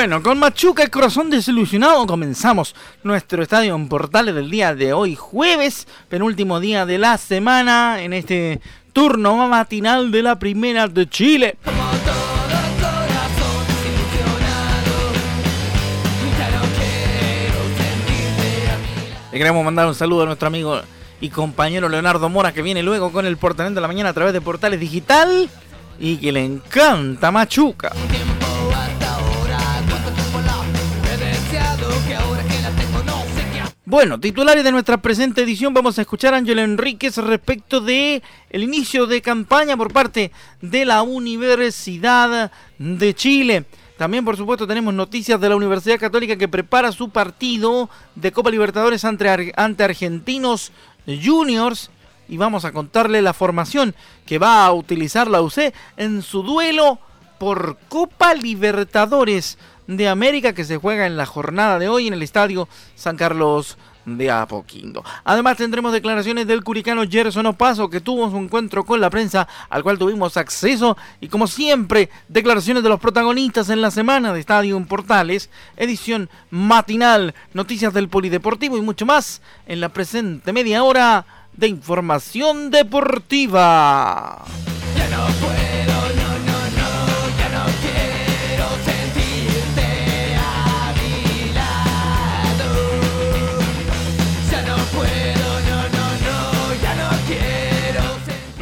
Bueno, con Machuca y corazón desilusionado comenzamos nuestro estadio en Portales del día de hoy, jueves, penúltimo día de la semana, en este turno matinal de la Primera de Chile. Le queremos mandar un saludo a nuestro amigo y compañero Leonardo Mora que viene luego con el Portal de la Mañana a través de Portales Digital y que le encanta Machuca. Bueno, titulares de nuestra presente edición, vamos a escuchar a Ángel Enríquez respecto de el inicio de campaña por parte de la Universidad de Chile. También, por supuesto, tenemos noticias de la Universidad Católica que prepara su partido de Copa Libertadores ante, ante Argentinos Juniors. Y vamos a contarle la formación que va a utilizar la UC en su duelo por Copa Libertadores de América que se juega en la jornada de hoy en el estadio San Carlos de Apoquindo. Además tendremos declaraciones del curicano Gerson Opaso que tuvo su encuentro con la prensa al cual tuvimos acceso y como siempre declaraciones de los protagonistas en la semana de Estadio en Portales, edición matinal, noticias del polideportivo y mucho más en la presente media hora de información deportiva. Nos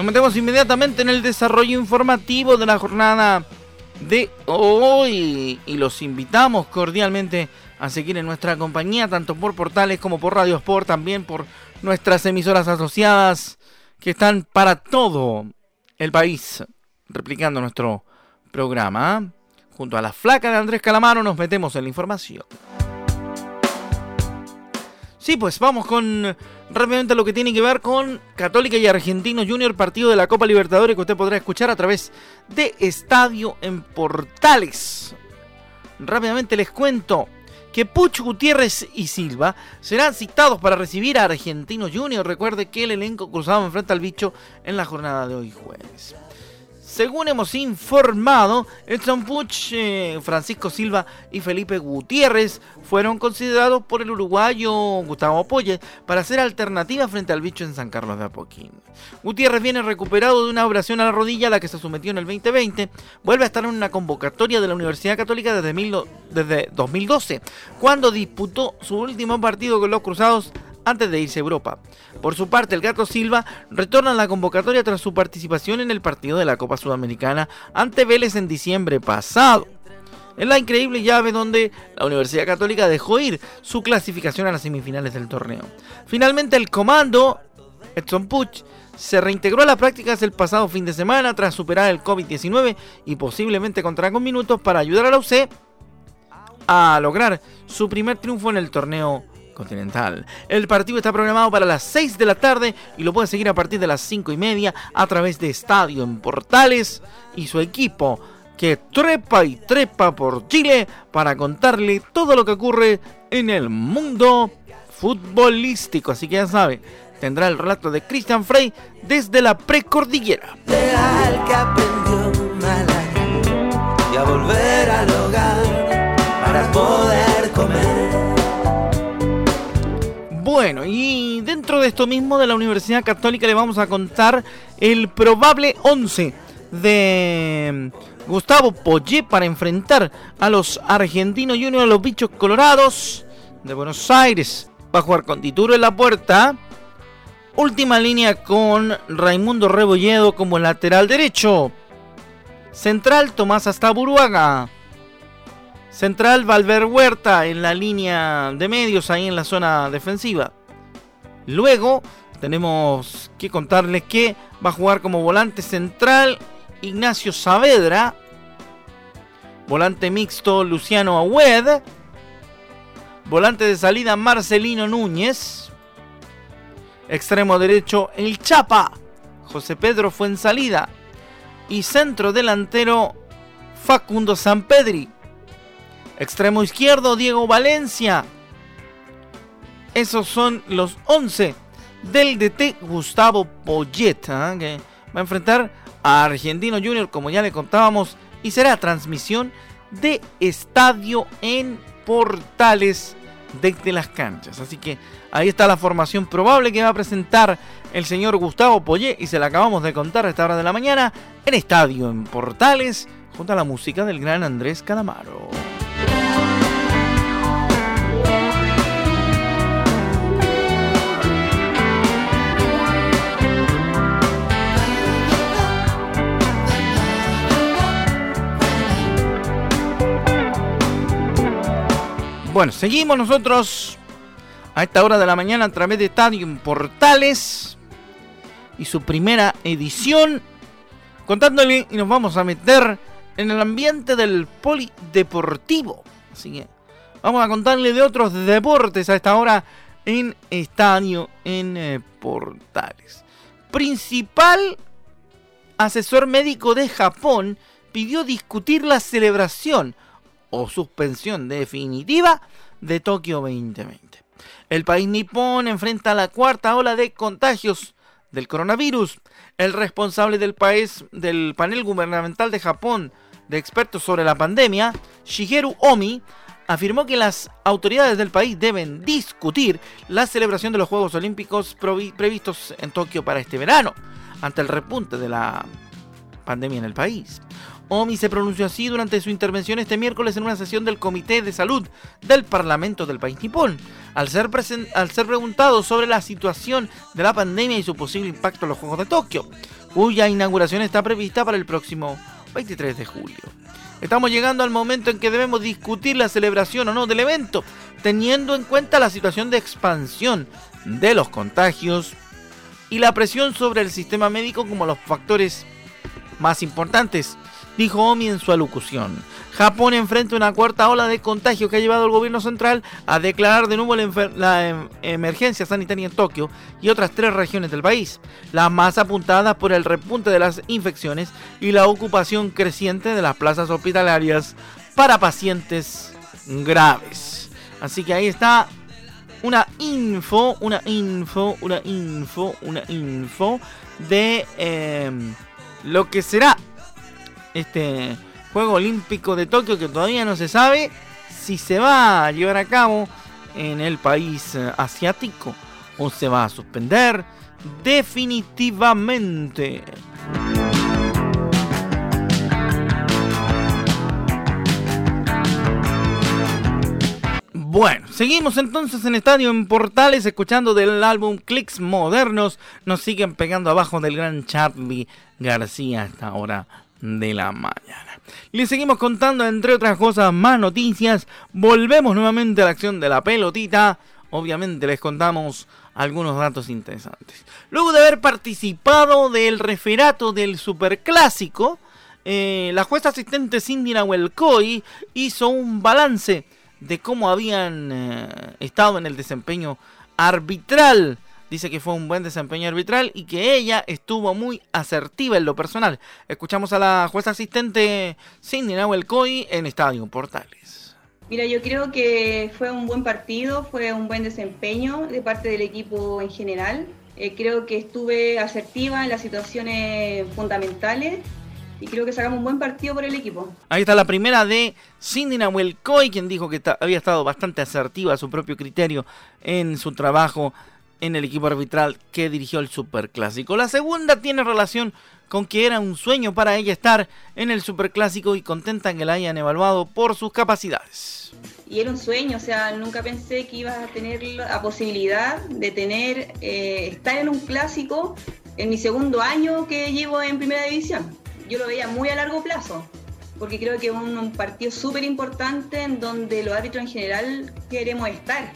metemos inmediatamente en el desarrollo informativo de la jornada de hoy y los invitamos cordialmente a seguir en nuestra compañía, tanto por portales como por Radio Sport, también por nuestras emisoras asociadas que están para todo el país replicando nuestro programa. Junto a la flaca de Andrés Calamaro nos metemos en la información. Sí, pues vamos con rápidamente lo que tiene que ver con Católica y Argentino Junior, partido de la Copa Libertadores que usted podrá escuchar a través de Estadio en Portales. Rápidamente les cuento que Puch, Gutiérrez y Silva serán citados para recibir a Argentino Junior. Recuerde que el elenco cruzado enfrenta al bicho en la jornada de hoy jueves. Según hemos informado, Edson Puch, eh, Francisco Silva y Felipe Gutiérrez fueron considerados por el uruguayo Gustavo Apoye para ser alternativa frente al bicho en San Carlos de Apoquín. Gutiérrez viene recuperado de una operación a la rodilla a la que se sometió en el 2020. Vuelve a estar en una convocatoria de la Universidad Católica desde 2012, cuando disputó su último partido con los Cruzados antes de irse a Europa. Por su parte, el Gato Silva retorna a la convocatoria tras su participación en el partido de la Copa Sudamericana ante Vélez en diciembre pasado. En la increíble llave donde la Universidad Católica dejó ir su clasificación a las semifinales del torneo. Finalmente el comando, Edson Puch, se reintegró a las prácticas el pasado fin de semana tras superar el COVID-19 y posiblemente contará con minutos para ayudar a la UC a lograr su primer triunfo en el torneo Continental. El partido está programado para las 6 de la tarde y lo puede seguir a partir de las 5 y media a través de Estadio en Portales y su equipo que trepa y trepa por Chile para contarle todo lo que ocurre en el mundo futbolístico. Así que ya sabe, tendrá el relato de Christian Frey desde la precordillera. y a volver al hogar para poder comer. Bueno, y dentro de esto mismo de la Universidad Católica le vamos a contar el probable 11 de Gustavo Poyet para enfrentar a los argentinos Juniors, a los bichos colorados de Buenos Aires. Va a jugar con Tituro en la puerta. Última línea con Raimundo Rebolledo como lateral derecho. Central Tomás Astaburuaga. Central Valver Huerta en la línea de medios, ahí en la zona defensiva. Luego tenemos que contarles que va a jugar como volante central Ignacio Saavedra. Volante mixto Luciano Agüed. Volante de salida Marcelino Núñez. Extremo derecho El Chapa. José Pedro fue en salida. Y centro delantero Facundo Sampedri. Extremo izquierdo Diego Valencia. Esos son los 11 del DT Gustavo Poyet, ¿ah? que va a enfrentar a Argentino Junior, como ya le contábamos, y será transmisión de estadio en Portales desde las canchas. Así que ahí está la formación probable que va a presentar el señor Gustavo Poyet y se la acabamos de contar a esta hora de la mañana en estadio en Portales junto a la música del gran Andrés Calamaro. Bueno, seguimos nosotros a esta hora de la mañana a través de Estadio Portales y su primera edición, contándole y nos vamos a meter en el ambiente del polideportivo. Así que vamos a contarle de otros deportes a esta hora en Estadio en eh, Portales. Principal asesor médico de Japón pidió discutir la celebración o suspensión definitiva de Tokio 2020. El país nipón enfrenta la cuarta ola de contagios del coronavirus. El responsable del país del panel gubernamental de Japón de expertos sobre la pandemia, Shigeru Omi, afirmó que las autoridades del país deben discutir la celebración de los Juegos Olímpicos previstos en Tokio para este verano, ante el repunte de la pandemia en el país. Omi se pronunció así durante su intervención este miércoles en una sesión del Comité de Salud del Parlamento del país nipón. Al ser, al ser preguntado sobre la situación de la pandemia y su posible impacto en los Juegos de Tokio, cuya inauguración está prevista para el próximo 23 de julio. Estamos llegando al momento en que debemos discutir la celebración o no del evento, teniendo en cuenta la situación de expansión de los contagios y la presión sobre el sistema médico como los factores más importantes dijo Omi en su alocución. Japón enfrenta una cuarta ola de contagio que ha llevado al gobierno central a declarar de nuevo la, em, emergencia sanitaria en Tokio y otras tres regiones del país, las más apuntadas por el repunte de las infecciones y la ocupación creciente de las plazas hospitalarias para pacientes graves. Así que ahí está una info, una info, una info, una info de em, lo que será este Juego Olímpico de Tokio que todavía no se sabe si se va a llevar a cabo en el país eh, asiático o se va a suspender definitivamente. Bueno, seguimos entonces en Estadio en Portales escuchando del álbum Clicks Modernos. Nos siguen pegando abajo del gran Charlie García hasta ahora de la mañana. Le seguimos contando, entre otras cosas, más noticias. Volvemos nuevamente a la acción de la pelotita. Obviamente les contamos algunos datos interesantes. Luego de haber participado del referato del Superclásico, eh, la jueza asistente Cindy Nahuelcoy hizo un balance de cómo habían eh, estado en el desempeño arbitral dice que fue un buen desempeño arbitral y que ella estuvo muy asertiva en lo personal. Escuchamos a la jueza asistente Cindy Nahuel Coy en Estadio Portales. Mira, yo creo que fue un buen partido, fue un buen desempeño de parte del equipo en general. Eh, creo que estuve asertiva en las situaciones fundamentales y creo que sacamos un buen partido por el equipo. Ahí está la primera de Cindy Nahuel Coy, quien dijo que había estado bastante asertiva a su propio criterio en su trabajo en el equipo arbitral que dirigió el Superclásico. La segunda tiene relación con que era un sueño para ella estar en el Superclásico y contenta que la hayan evaluado por sus capacidades. Y era un sueño, o sea, nunca pensé que ibas a tener la posibilidad de tener, eh, estar en un clásico en mi segundo año que llevo en primera división. Yo lo veía muy a largo plazo porque creo que es un, partido súper importante en donde los árbitros en general queremos estar.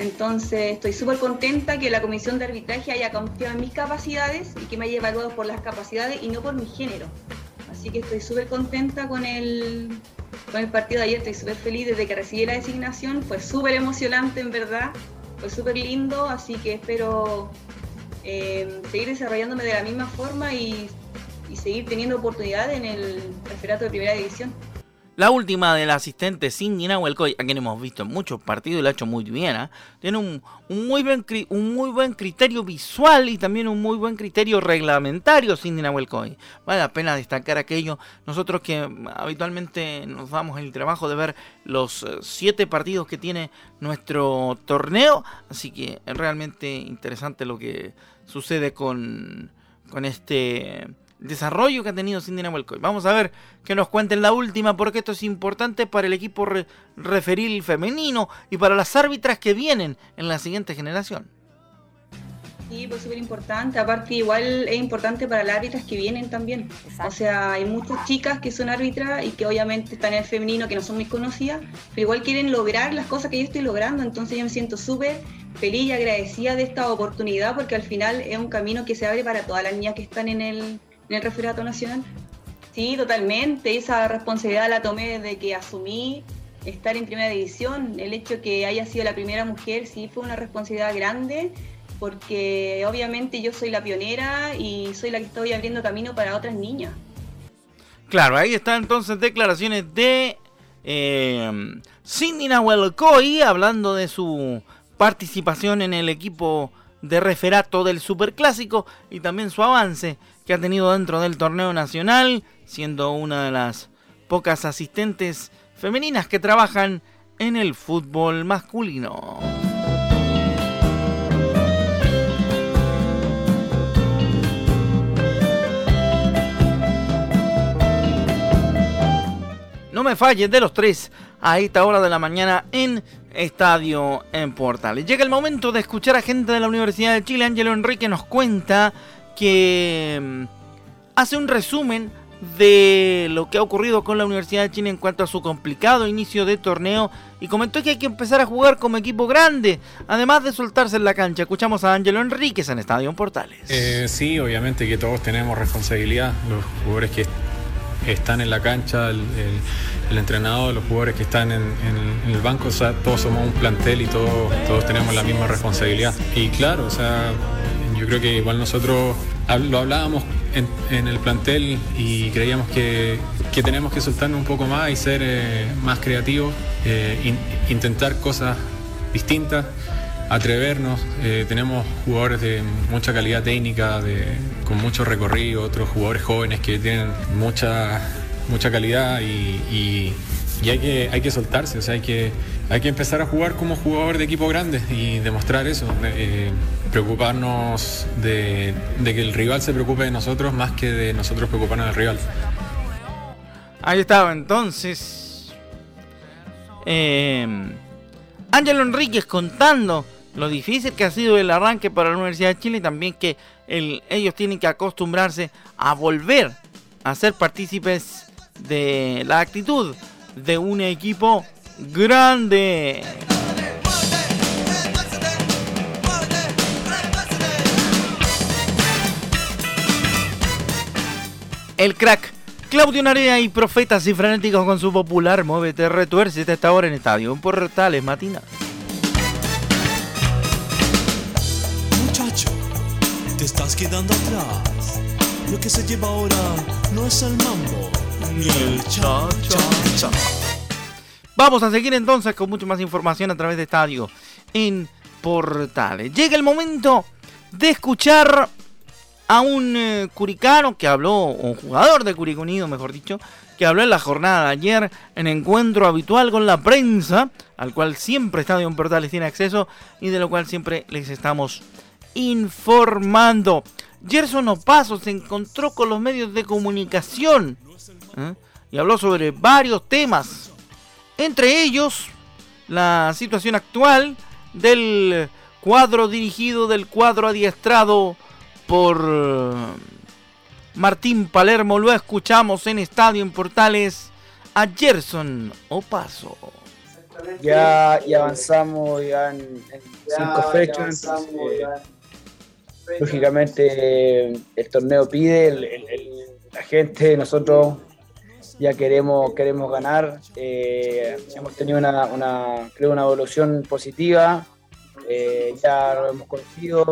Entonces estoy súper contenta que la comisión de arbitraje haya confiado en mis capacidades y que me haya evaluado por las capacidades y no por mi género. Así que estoy súper contenta con el, con el partido de ayer, estoy súper feliz desde que recibí la designación, fue súper emocionante en verdad, fue súper lindo, así que espero eh, seguir desarrollándome de la misma forma y, y seguir teniendo oportunidad en el referato de primera división. La última del asistente Cindy Nahuelcoy, a quien hemos visto en muchos partidos y lo ha hecho muy bien. ¿eh? Tiene un, muy buen, un muy buen criterio visual y también un muy buen criterio reglamentario Cindy Nahuelcoy. Vale la pena destacar aquello. Nosotros que habitualmente nos damos el trabajo de ver los eh, siete partidos que tiene nuestro torneo. Así que es realmente interesante lo que sucede con, con este desarrollo que ha tenido Cindy Nahuelcoy. Vamos a ver que nos cuenten la última, porque esto es importante para el equipo referil femenino y para las árbitras que vienen en la siguiente generación. Sí, pues súper importante. Aparte, igual es importante para las árbitras que vienen también. O sea, hay muchas chicas que son árbitras y que obviamente están en el femenino, que no son muy conocidas, pero igual quieren lograr las cosas que yo estoy logrando. Entonces yo me siento súper feliz y agradecida de esta oportunidad porque al final es un camino que se abre para todas las niñas que están en el, en el referato nacional. Sí, totalmente. Esa responsabilidad la tomé desde que asumí estar en primera división. El hecho que haya sido la primera mujer sí fue una responsabilidad grande porque obviamente yo soy la pionera y soy la que estoy abriendo camino para otras niñas. Claro, ahí están entonces declaraciones de eh, Cindy hablando de su participación en el equipo de referato del Superclásico y también su avance que ha tenido dentro del torneo nacional, siendo una de las pocas asistentes femeninas que trabajan en el fútbol masculino. No me falles de los tres a esta hora de la mañana en Estadio en Portales. Llega el momento de escuchar a gente de la Universidad de Chile. Ángelo Enrique nos cuenta que mm, hace un resumen de lo que ha ocurrido con la Universidad de Chile en cuanto a su complicado inicio de torneo y comentó que hay que empezar a jugar como equipo grande, además de soltarse en la cancha. Escuchamos a Ángelo Enríquez en Estadio Portales. Eh, sí, obviamente que todos tenemos responsabilidad, los jugadores que están en la cancha, el, entrenador, los jugadores que están en, el banco, o sea, todos somos un plantel y todos, todos tenemos la misma responsabilidad. Y claro, o sea, yo creo que igual nosotros lo hablábamos en, el plantel y creíamos que, tenemos que soltarnos un poco más y ser eh, más creativos, eh, intentar cosas distintas, atrevernos. Eh, tenemos jugadores de mucha calidad técnica, con mucho recorrido, otros jugadores jóvenes que tienen mucha, mucha calidad y, hay, que, hay que soltarse, o sea, hay que, hay que empezar a jugar como jugador de equipo grande y demostrar eso preocuparnos de, que el rival se preocupe de nosotros más que de nosotros preocuparnos del rival. Ahí estaba entonces. Eh, Ángelo Enríquez contando lo difícil que ha sido el arranque para la Universidad de Chile y también que ellos tienen que acostumbrarse a volver a ser partícipes de la actitud de un equipo grande. el crack Claudio Narea y Profetas y Frenéticos con su popular Muévete Retuerce esta ahora en Estadio en Portales Matina. Te estás quedando atrás. Lo que se lleva ahora no es el mambo ni el cha cha cha. Vamos a seguir entonces con mucho más información a través de Estadio en Portales. Llega el momento de escuchar a un eh, curicano que habló, un jugador de Curicunido, mejor dicho, que habló en la jornada de ayer en encuentro habitual con la prensa, al cual siempre Estadio Portales tiene acceso y de lo cual siempre les estamos informando. Gerson Opaso se encontró con los medios de comunicación ¿eh? y habló sobre varios temas, entre ellos la situación actual del cuadro dirigido, del cuadro adiestrado por Martín Palermo, lo escuchamos en Estadio en Portales a Gerson Opaso. Ya, ya avanzamos ya en, cinco fechas, lógicamente el torneo pide, la gente, nosotros ya queremos, queremos ganar, eh, hemos tenido una, una, creo una evolución positiva, eh, ya lo hemos conocido,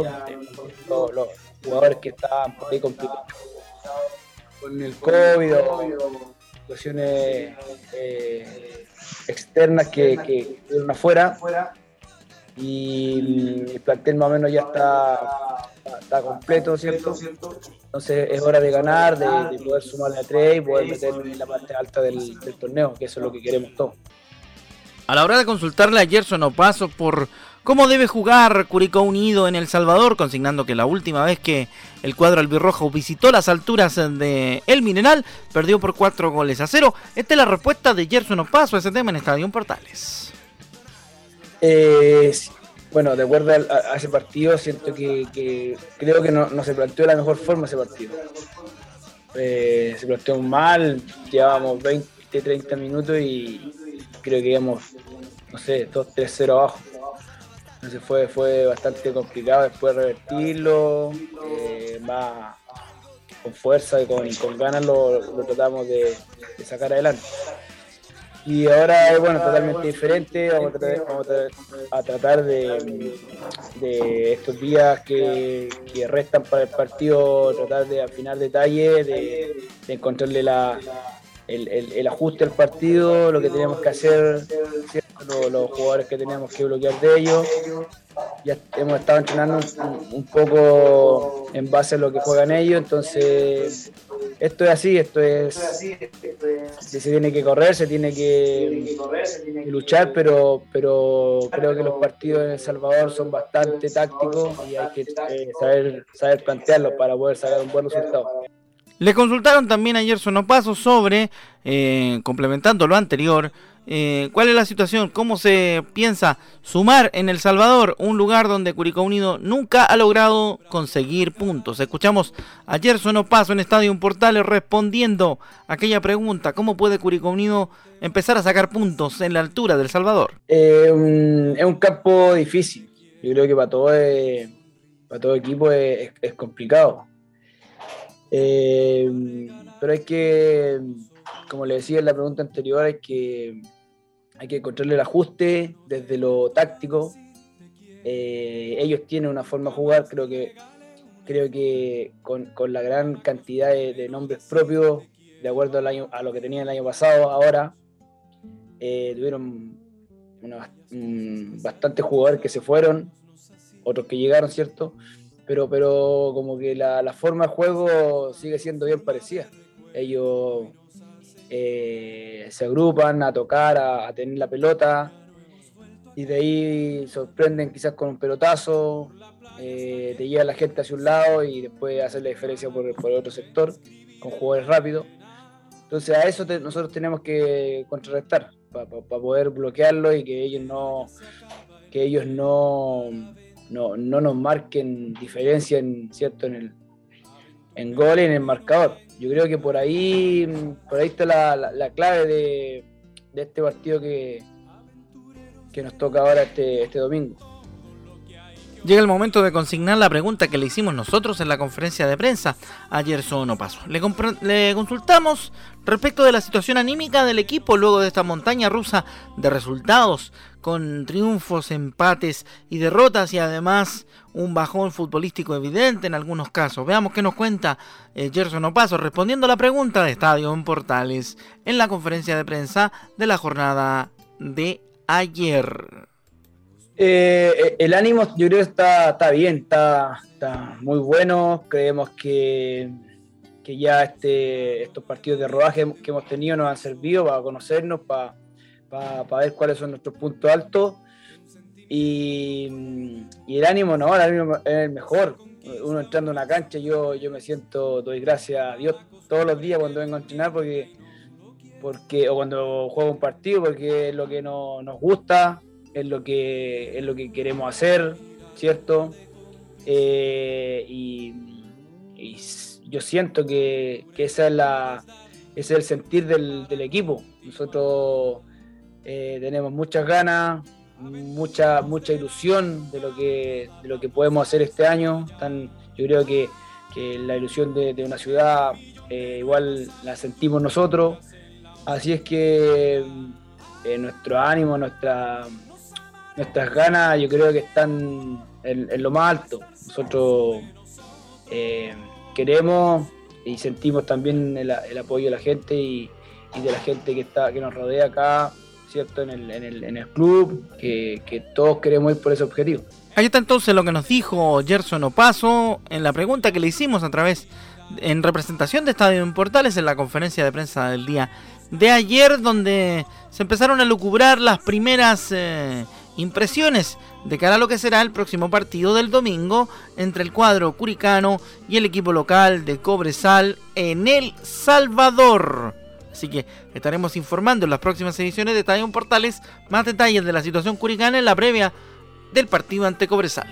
los, jugadores que estaban por ahí complicados con el COVID o situaciones eh, externas que, que afuera y el plantel más o menos ya está, completo, ¿cierto? Entonces es hora de ganar, de, poder sumarle a tres y poder meter en la parte alta del, del torneo, que eso es lo que queremos todos. A la hora de consultarle a Gerson Opaso por cómo debe jugar Curicó Unido en El Salvador, consignando que la última vez que el cuadro albirrojo visitó las alturas de El Mineral, perdió por cuatro goles a cero. Esta es la respuesta de Gerson Opaso a ese tema en Estadio Portales. Eh, bueno, de acuerdo a, ese partido, siento que, creo que no, se planteó de la mejor forma ese partido. Eh, se planteó mal, llevábamos 20, 30 minutos y creo que íbamos, no sé, 2-3-0 abajo. Entonces fue, fue bastante complicado después revertirlo, eh, más con fuerza y con, con ganas lo, tratamos de, sacar adelante. Y ahora es bueno, totalmente diferente, vamos a tratar, de, estos días que, restan para el partido, tratar de afinar detalles, de, encontrarle la, el, ajuste al partido, lo que tenemos que hacer, los, jugadores que tenemos que bloquear de ellos. Ya hemos estado entrenando un, poco en base a lo que juegan ellos, entonces esto es así, esto es, se tiene que correr, se tiene que, luchar, pero, pero creo que los partidos en El Salvador son bastante tácticos y hay que eh, saber, saber plantearlos para poder sacar un buen resultado. Le consultaron también ayer Sonopaso sobre, eh, complementando lo anterior, eh, cuál es la situación, cómo se piensa sumar en El Salvador, un lugar donde Curicó Unido nunca ha logrado conseguir puntos. Escuchamos ayer Sonopaso en Estadio Portales respondiendo a aquella pregunta, ¿cómo puede Curicó Unido empezar a sacar puntos en la altura del Salvador? Eh, es un campo difícil, yo creo que para todo, para todo equipo es complicado eh, pero hay que, como le decía en la pregunta anterior, hay que, hay que encontrarle el ajuste desde lo táctico. Eh, ellos tienen una forma de jugar, creo que, creo que con, la gran cantidad de, nombres propios, de acuerdo al año, a lo que tenían el año pasado, ahora, eh, tuvieron bastantes jugadores que se fueron, otros que llegaron, ¿cierto? Pero, pero como que la, forma de juego sigue siendo bien parecida. Ellos eh, se agrupan a tocar, a, tener la pelota, y de ahí sorprenden quizás con un pelotazo, eh, te lleva la gente hacia un lado y después hacer la diferencia por, por el otro sector, con jugadores rápidos. Entonces a eso nosotros tenemos que contrarrestar, para poder bloquearlo y que ellos no, que ellos no no, no nos marquen diferencia en, ¿cierto? en el en gol en el marcador. Yo creo que por ahí, por ahí está la, clave de, este partido que, que nos toca ahora este, este domingo. Llega el momento de consignar la pregunta que le hicimos nosotros en la conferencia de prensa ayer no pasó. Le, le, consultamos respecto de la situación anímica del equipo luego de esta montaña rusa de resultados con triunfos, empates y derrotas y además un bajón futbolístico evidente en algunos casos. Veamos qué nos cuenta eh, Gerson Opaso respondiendo a la pregunta de Estadio en Portales en la conferencia de prensa de la jornada de ayer. Eh, eh, el ánimo yo creo está, está bien, está, muy bueno. Creemos que, que ya este, estos partidos de rodaje que hemos tenido nos han servido para conocernos, para, para, ver cuáles son nuestros puntos altos. Y, el ánimo, no, el ánimo es el mejor. Uno entrando en una cancha, yo, yo me siento, doy gracias a Dios todos los días cuando vengo a entrenar porque, porque o cuando juego un partido, porque es lo que nos gusta es lo que, es lo que queremos hacer, ¿cierto? Eh, y, yo siento que, esa es la, ese es el sentir del, equipo. Nosotros eh, tenemos muchas ganas, mucha, mucha ilusión de lo que, de lo que podemos hacer este año. yo creo que, la ilusión de, una ciudad eh, igual la sentimos nosotros. Así es que nuestro ánimo, nuestra, nuestras ganas, yo creo que están en, lo más alto. Nosotros eh, queremos y sentimos también el, apoyo de la gente y, de la gente que está que nos rodea acá, ¿cierto? En el, en el, club, que, que, todos queremos ir por ese objetivo. Ahí está entonces lo que nos dijo Gerson Opaso en la pregunta que le hicimos a través, en representación de Estadio en Portales, en la conferencia de prensa del día de ayer, donde se empezaron a lucubrar las primeras eh, impresiones de cara a lo que será el próximo partido del domingo entre el cuadro curicano y el equipo local de Cobresal en El Salvador. Así que estaremos informando en las próximas ediciones de Estadio Portales más detalles de la situación curicana en la previa del partido ante Cobresal.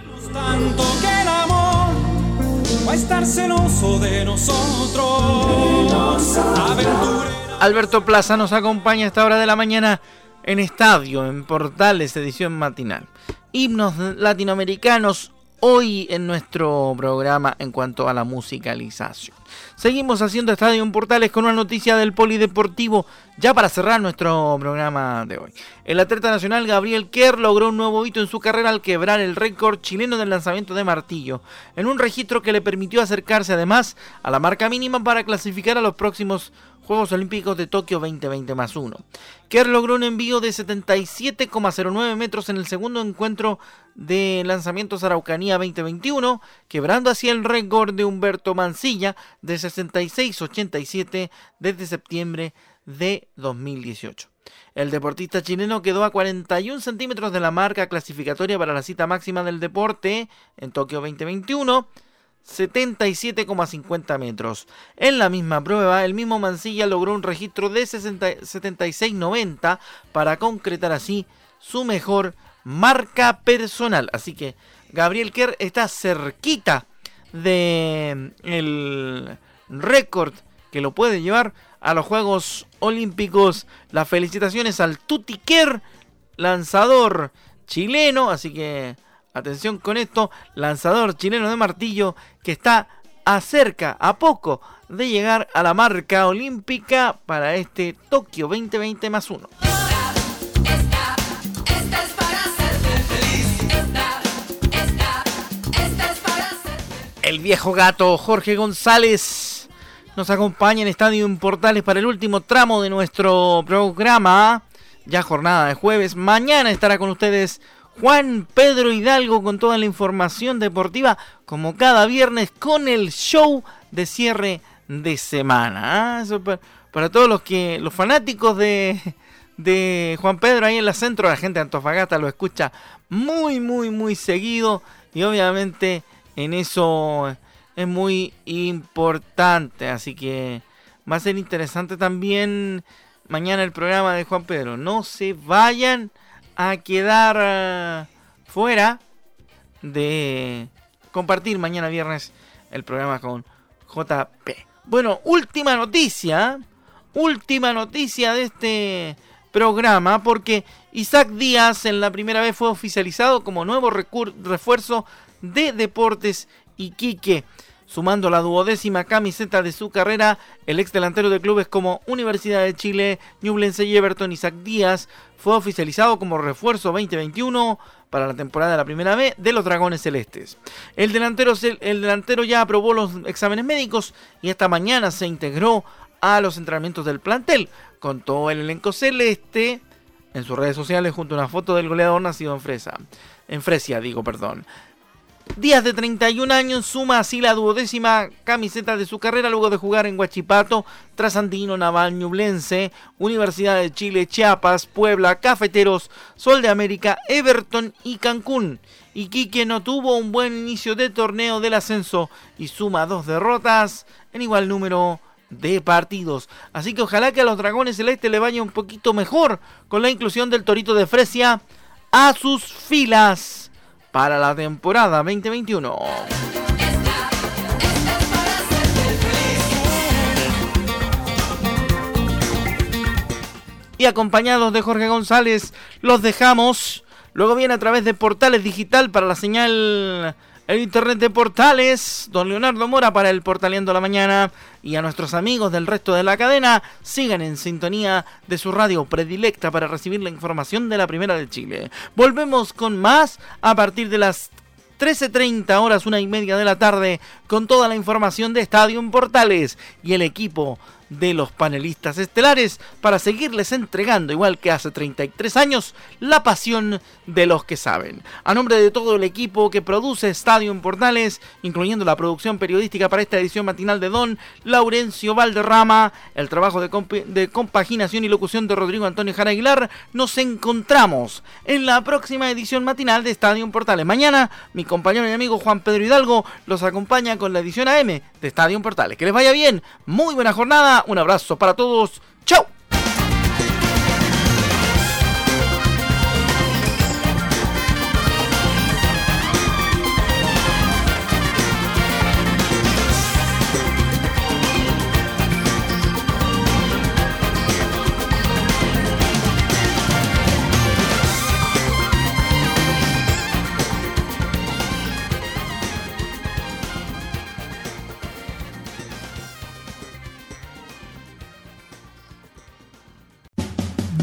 Alberto Plaza nos acompaña a esta hora de la mañana en Estadio, en Portales, edición matinal. Himnos latinoamericanos hoy en nuestro programa en cuanto a la musicalización. Seguimos haciendo Estadio en Portales con una noticia del polideportivo ya para cerrar nuestro programa de hoy. El atleta nacional Gabriel Kerr logró un nuevo hito en su carrera al quebrar el récord chileno del lanzamiento de martillo, en un registro que le permitió acercarse además a la marca mínima para clasificar a los próximos Juegos Olímpicos de Tokio 2020 más 1. Kerr logró un envío de 77,09 metros en el segundo encuentro de lanzamientos Araucanía 2021, quebrando así el récord de Humberto Mancilla de 66,87 desde septiembre de 2018. El deportista chileno quedó a 41 centímetros de la marca clasificatoria para la cita máxima del deporte en Tokio 2021 77,50 metros. En la misma prueba, el mismo Mancilla logró un registro de 76,90 para concretar así su mejor marca personal. Así que Gabriel Kerr está cerquita de el récord que lo puede llevar a los Juegos Olímpicos. Las felicitaciones al Tuti Kerr, lanzador chileno. Así que Atención con esto, lanzador chileno de martillo que está acerca, a poco de llegar a la marca olímpica para este Tokio 2020 más uno. El viejo gato Jorge González nos acompaña en Estadio Portales para el último tramo de nuestro programa. Ya jornada de jueves. Mañana estará con ustedes Juan Pedro Hidalgo con toda la información deportiva, como cada viernes, con el show de cierre de semana. ¿ah? para, todos los que los fanáticos de, de Juan Pedro ahí en la centro, la gente de Antofagasta lo escucha muy, muy, muy seguido. Y obviamente en eso es muy importante. Así que va a ser interesante también mañana el programa de Juan Pedro. No se vayan a quedar eh, fuera de compartir mañana viernes el programa con JP. Bueno, última noticia, última noticia de este programa, porque Isaac Díaz en la primera vez fue oficializado como nuevo refuerzo de Deportes Iquique. Sumando la duodécima camiseta de su carrera, el ex delantero de clubes como Universidad de Chile, Ñublense y Everton, Isaac Díaz, fue oficializado como refuerzo 2021 para la temporada de la primera B de los Dragones Celestes. El delantero, el delantero ya aprobó los exámenes médicos y esta mañana se integró a los entrenamientos del plantel con todo el elenco celeste en sus redes sociales junto a una foto del goleador nacido en Fresa. En Fresia, digo, perdón. Díaz de 31 años suma así la duodécima camiseta de su carrera luego de jugar en Huachipato, Trasandino, Naval, Ñublense, Universidad de Chile, Chiapas, Puebla, Cafeteros, Sol de América, Everton y Cancún. Iquique no tuvo un buen inicio de torneo del ascenso y suma dos derrotas en igual número de partidos. Así que ojalá que a los Dragones Celeste le vaya un poquito mejor con la inclusión del Torito de Fresia a sus filas para la temporada 2021. Y acompañados de Jorge González, los dejamos. Luego viene a través de Portales Digital para la señal el internet de Portales, don Leonardo Mora para el Portaleando la Mañana y a nuestros amigos del resto de la cadena, sigan en sintonía de su radio predilecta para recibir la información de la Primera de Chile. Volvemos con más a partir de las 13.30 horas, una y media de la tarde, con toda la información de Estadio Portales y el equipo de los panelistas estelares para seguirles entregando, igual que hace 33 años, la pasión de los que saben. A nombre de todo el equipo que produce Estadio en Portales, incluyendo la producción periodística para esta edición matinal de Don, Laurencio Valderrama, el trabajo de, compaginación y locución de Rodrigo Antonio Jara Aguilar, nos encontramos en la próxima edición matinal de Estadio en Portales. Mañana, mi compañero y amigo Juan Pedro Hidalgo los acompaña con la edición AM de Estadio Portales. Que les vaya bien, muy buena jornada un abrazo para todos. ¡Chao!